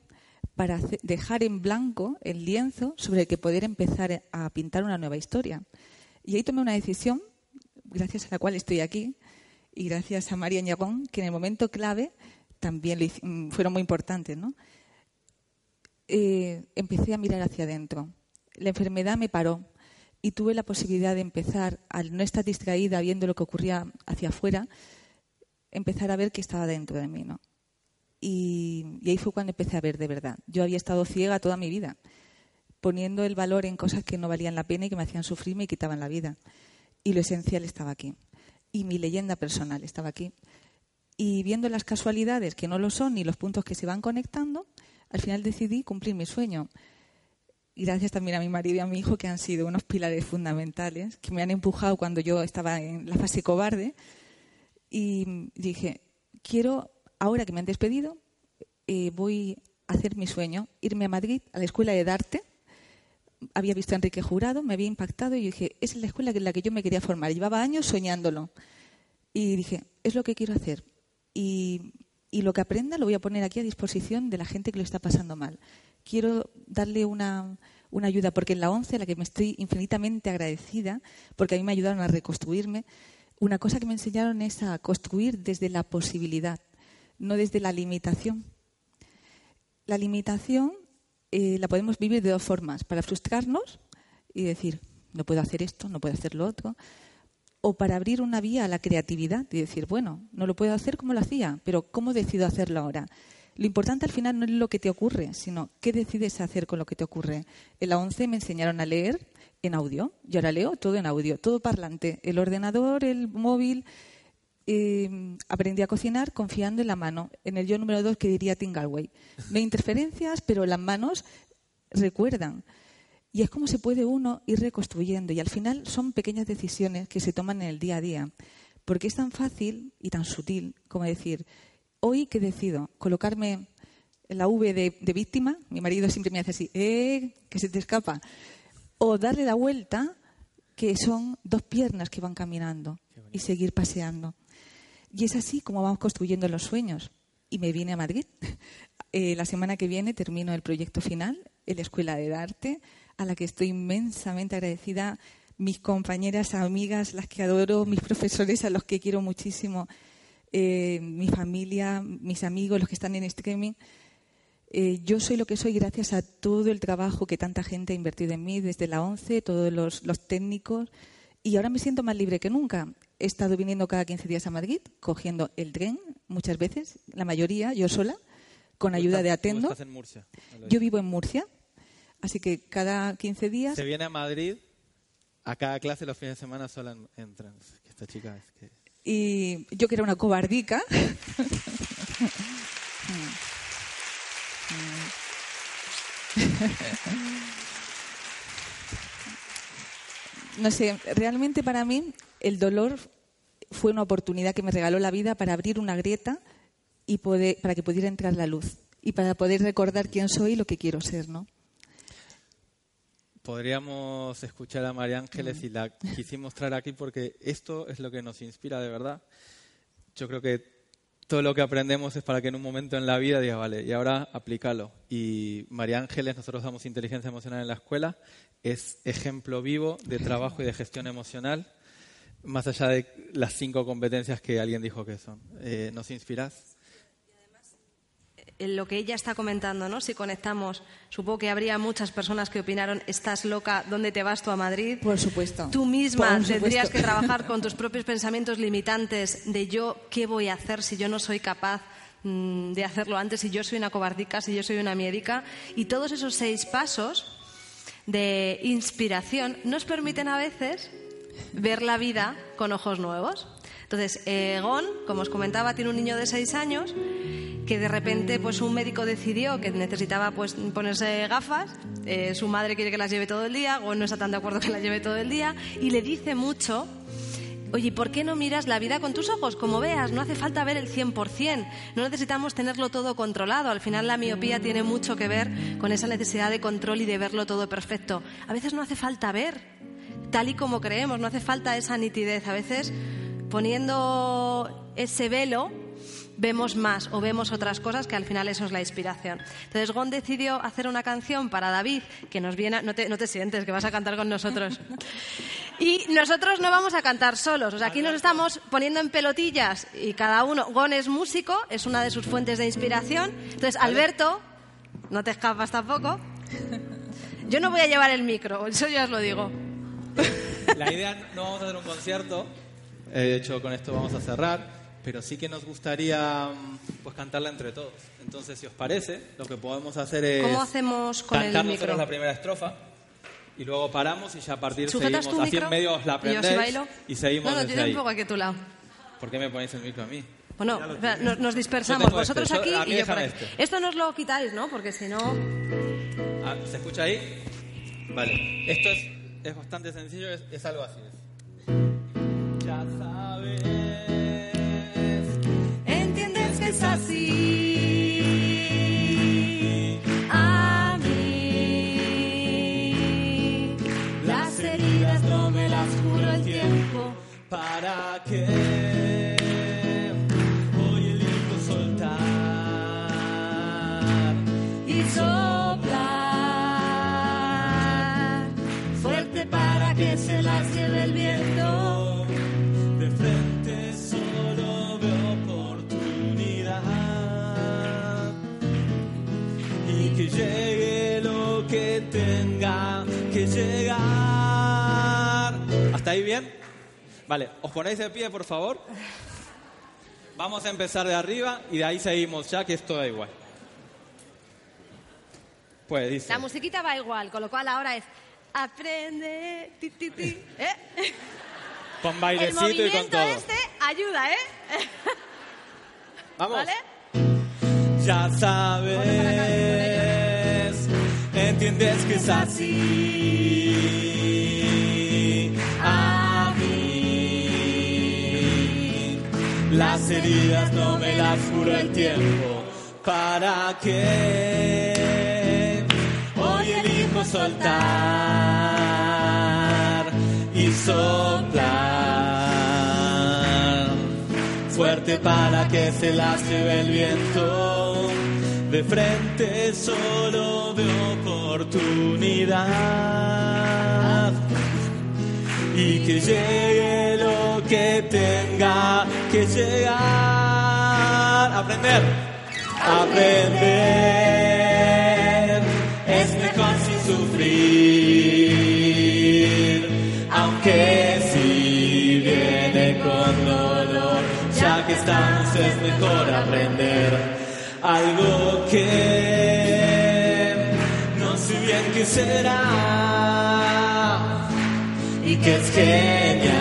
para dejar en blanco el lienzo sobre el que poder empezar a pintar una nueva historia. Y ahí tomé una decisión, gracias a la cual estoy aquí, y gracias a María Ñagón, que en el momento clave también mm, fueron muy importantes. ¿no? Eh, empecé a mirar hacia adentro. La enfermedad me paró, y tuve la posibilidad de empezar, al no estar distraída viendo lo que ocurría hacia afuera, empezar a ver que estaba dentro de mí, ¿no? Y, ahí fue cuando empecé a ver de verdad. Yo había estado ciega toda mi vida, poniendo el valor en cosas que no valían la pena y que me hacían sufrir y me quitaban la vida. Y lo esencial estaba aquí. Y mi leyenda personal estaba aquí. Y viendo las casualidades que no lo son ni los puntos que se van conectando, al final decidí cumplir mi sueño. Y gracias también a mi marido y a mi hijo, que han sido unos pilares fundamentales, que me han empujado cuando yo estaba en la fase cobarde. Y dije, quiero, ahora que me han despedido, eh, voy a hacer mi sueño, irme a Madrid, a la Escuela de Arte. Había visto a Enrique Jurado, me había impactado y dije, es la escuela en la que yo me quería formar. Llevaba años soñándolo. Y dije, es lo que quiero hacer. Y, lo que aprenda lo voy a poner aquí a disposición de la gente que lo está pasando mal. Quiero darle una, una ayuda, porque en la ONCE, a la que me estoy infinitamente agradecida, porque a mí me ayudaron a reconstruirme, una cosa que me enseñaron es a construir desde la posibilidad, no desde la limitación. La limitación eh, la podemos vivir de dos formas, para frustrarnos y decir, no puedo hacer esto, no puedo hacer lo otro, o para abrir una vía a la creatividad y decir, bueno, no lo puedo hacer como lo hacía, pero ¿cómo decido hacerlo ahora? Lo importante al final no es lo que te ocurre, sino qué decides hacer con lo que te ocurre. En la 11 me enseñaron a leer en audio. Yo ahora leo todo en audio, todo parlante. El ordenador, el móvil. Eh, aprendí a cocinar confiando en la mano. En el yo número dos que diría Tingalway. No hay interferencias, pero las manos recuerdan. Y es como se puede uno ir reconstruyendo. Y al final son pequeñas decisiones que se toman en el día a día. Porque es tan fácil y tan sutil como decir, hoy que decido colocarme en la V de, de, víctima, mi marido siempre me hace así, eh, que se te escapa, o darle la vuelta, que son dos piernas que van caminando y seguir paseando. Y es así como vamos construyendo los sueños. Y me vine a Madrid. Eh, la semana que viene termino el proyecto final en la Escuela de Arte, a la que estoy inmensamente agradecida. Mis compañeras, amigas, las que adoro, mis profesores, a los que quiero muchísimo eh, mi familia, mis amigos, los que están en streaming. Eh, yo soy lo que soy gracias a todo el trabajo que tanta gente ha invertido en mí, desde la ONCE, todos los, los técnicos, y ahora me siento más libre que nunca. He estado viniendo cada 15 días a Madrid, cogiendo el tren muchas veces, la mayoría, yo sola, con ayuda de Atendo. estás en Murcia? Yo vivo en Murcia, así que cada 15 días... Se viene a Madrid, a cada clase los fines de semana sola entran. Esta chica es que... Y yo que era una cobardica. no sé, realmente para mí el dolor fue una oportunidad que me regaló la vida para abrir una grieta y poder, para que pudiera entrar la luz y para poder recordar quién soy y lo que quiero ser, ¿no? podríamos escuchar a María Ángeles y la quisimos traer aquí porque esto es lo que nos inspira de verdad. Yo creo que todo lo que aprendemos es para que en un momento en la vida diga, vale, y ahora aplícalo. Y María Ángeles, nosotros damos inteligencia emocional en la escuela, es ejemplo vivo de trabajo y de gestión emocional, más allá de las cinco competencias que alguien dijo que son. Eh, ¿Nos inspiras? lo que ella está comentando, ¿no? Si conectamos, supongo que habría muchas personas que opinaron, estás loca, ¿dónde te vas tú a Madrid? Por supuesto. Tú misma tendrías que trabajar con tus propios pensamientos limitantes de yo, ¿qué voy a hacer si yo no soy capaz mm, de hacerlo antes, si yo soy una cobardica, si yo soy una miedica? Y todos esos seis pasos de inspiración nos permiten a veces ver la vida con ojos nuevos. Entonces, Egon, como os comentaba, tiene un niño de seis años que de repente pues un médico decidió que necesitaba pues ponerse gafas, eh, su madre quiere que las lleve todo el día, Gon no está tan de acuerdo que las lleve todo el día y le dice mucho Oye, ¿por qué no miras la vida con tus ojos? Como veas, no hace falta ver el 100%, no necesitamos tenerlo todo controlado. Al final la miopía tiene mucho que ver con esa necesidad de control y de verlo todo perfecto. A veces no hace falta ver tal y como creemos, no hace falta esa nitidez. A veces poniendo ese velo vemos más o vemos otras cosas que al final eso es la inspiración. Entonces Gon decidió hacer una canción para David que nos viene, no te, no te sientes, que vas a cantar con nosotros. Y nosotros no vamos a cantar solos, o sea, aquí nos estamos poniendo en pelotillas y cada uno, Gon es músico, es una de sus fuentes de inspiración. Entonces Alberto, no te escapas tampoco. Yo no voy a llevar el micro, eso ya os lo digo. La idea no vamos a hacer un concierto, de hecho con esto vamos a cerrar pero sí que nos gustaría mm, pues cantarla entre todos. Entonces, si os parece, lo que podemos hacer es ¿Cómo hacemos con el cantar micro? nosotros la primera estrofa y luego paramos y ya a partir ¿Sujetas seguimos tu así micro? en medio os la ¿Y yo si aprendéis bailo? y seguimos No, no, desde tiene ahí. poco aquí a tu lado. ¿Por qué me ponéis el micro a mí? Bueno, espera, nos, nos dispersamos. Yo tengo Vosotros este, yo- aquí a mí y yo por déjame aquí. este. Esto nos lo quitáis, ¿no? Porque si no... Ah, ¿Se escucha ahí? Vale. Esto es, es bastante sencillo, es, es algo así. Ya sabes. Entiendes que es así. Vale, ¿os ponéis de pie, por favor? Vamos a empezar de arriba y de ahí seguimos ya, que esto da igual. Pues dice... La musiquita va igual, con lo cual ahora es aprende, ti, ti, ti, ¿eh? Con El bailecito y con todo. este ayuda, ¿eh? Vamos. ¿Vale? Ya sabes, entiendes que es así. Las heridas no me las juro el tiempo. ¿Para qué? Hoy elijo soltar y soplar fuerte para que se las lleve el viento. De frente solo veo oportunidad y que llegue lo que tenga que llegar. Aprender, aprender. Es mejor sin sufrir, aunque si viene con dolor, ya que estamos es mejor aprender algo que no sé bien qué será que es genial.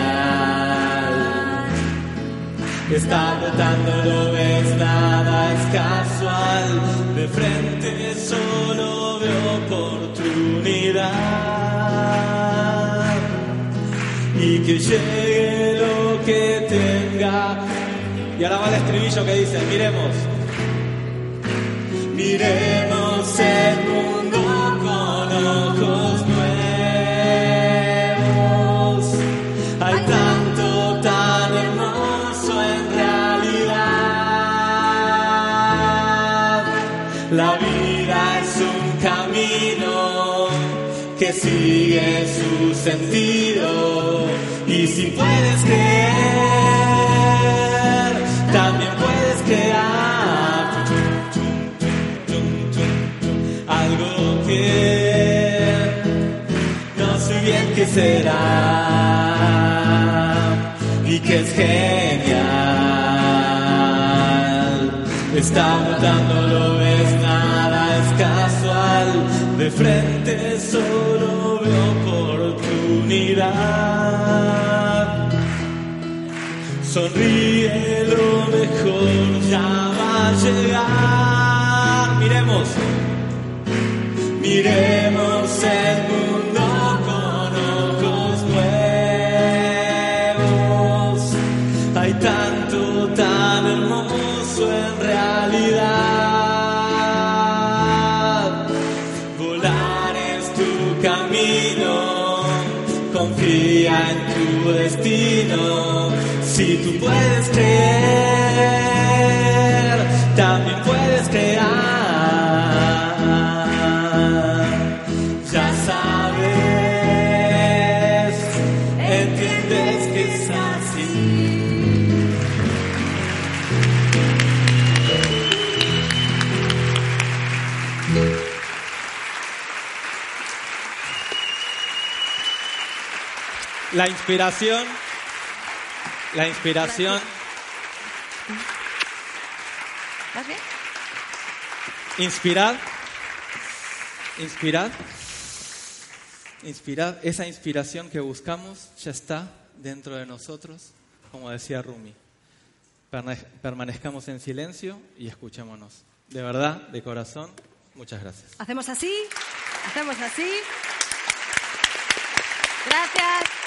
Está brotando, lo ves, nada es casual. De frente solo veo oportunidad. Y que llegue lo que tenga. Y ahora va el estribillo que dice, miremos. Miremos el mundo sigue su sentido. Y si puedes creer, también puedes crear algo que no sé bien qué será y que es genial. Está brotando, lo ves, nada es casual. De frente Sonríe, lo mejor ya va a llegar. Miremos. Miremos el mundo creer, también puedes crear. Ya sabes, entiendes que es así. La inspiración, la inspiración Inspirad. Inspirad. Inspirad. Esa inspiración que buscamos ya está dentro de nosotros, como decía Rumi. Permanezcamos en silencio y escuchémonos. De verdad, de corazón, muchas gracias. Hacemos así, hacemos así. Gracias.